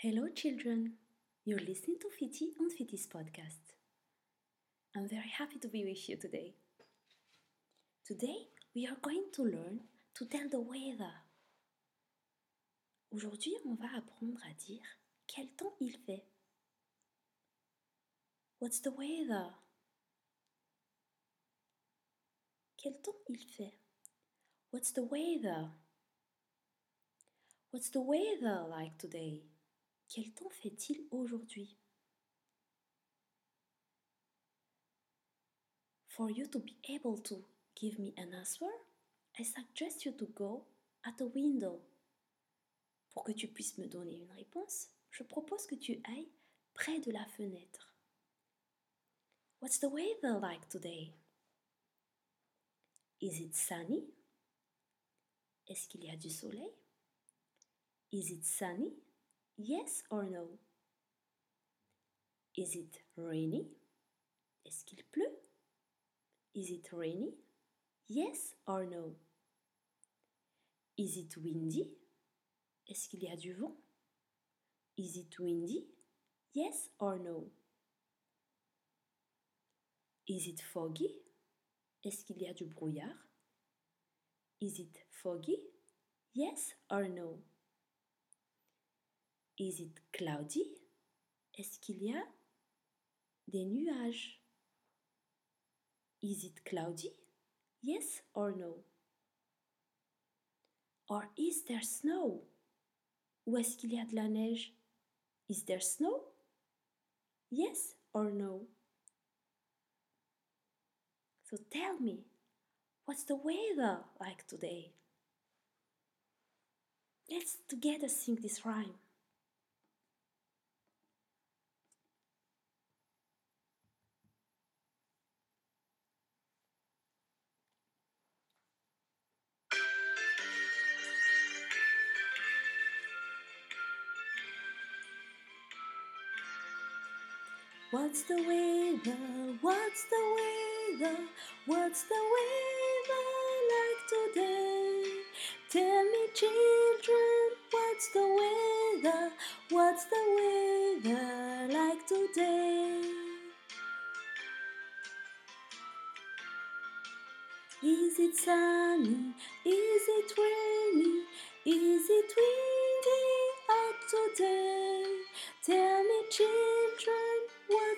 Hello, children. You're listening to Fiti on Fiti's podcast. I'm very happy to be with you today. Today, we are going to learn to tell the weather. Aujourd'hui, on va apprendre à dire quel temps il fait. What's the weather? Quel temps il fait? What's the weather? What's the weather like today? Quel temps fait-il aujourd'hui? For you to be able to give me an answer, I suggest you to go at the window. Pour que tu puisses me donner une réponse, je propose que tu ailles près de la fenêtre. What's the weather like today? Is it sunny? Est-ce qu'il y a du soleil? Is it sunny? Yes or no? Is it rainy? Est-ce qu'il pleut? Is it rainy? Yes or no? Is it windy? Est-ce qu'il y a du vent? Is it windy? Yes or no? Is it foggy? Est-ce qu'il y a du brouillard? Is it foggy? Yes or no? Is it cloudy? Est-ce qu'il y a des nuages? Is it cloudy? Yes or no? Or is there snow? Ou est-ce qu'il y a de la neige? Is there snow? Yes or no? So tell me, what's the weather like today? Let's together sing this rhyme. What's the weather? What's the weather? What's the weather like today? Tell me, children, what's the weather? What's the weather like today? Is it sunny?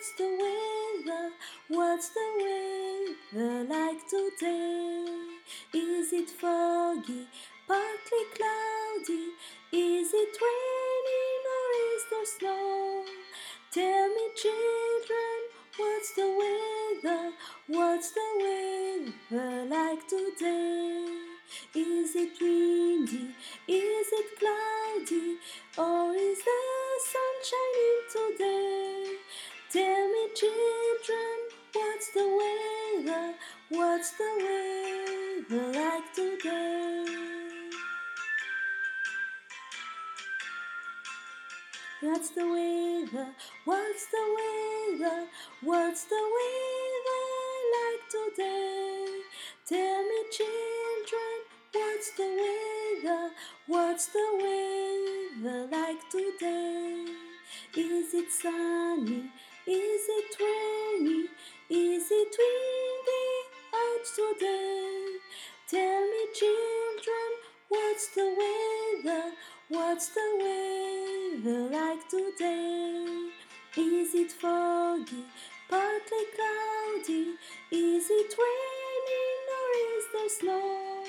What's the weather? What's the weather like today? Is it foggy, partly cloudy? Is it raining or is there snow? Tell me, children, what's the weather? What's the weather like today? Is it windy? Is it cloudy? What's the weather like today? What's the weather? What's the weather? What's the weather like today? Tell me, children, what's the weather? What's the weather like today? Is it sunny? Is it rainy? Is it windy today? Tell me, children, what's the weather? What's the weather like today? Is it foggy, partly cloudy? Is it raining or is there snow?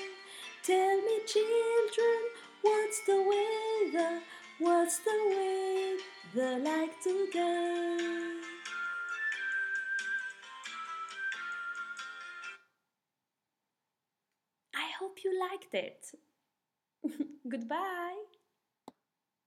Tell me, children, what's the weather? What's the weather like today? You liked it. Goodbye.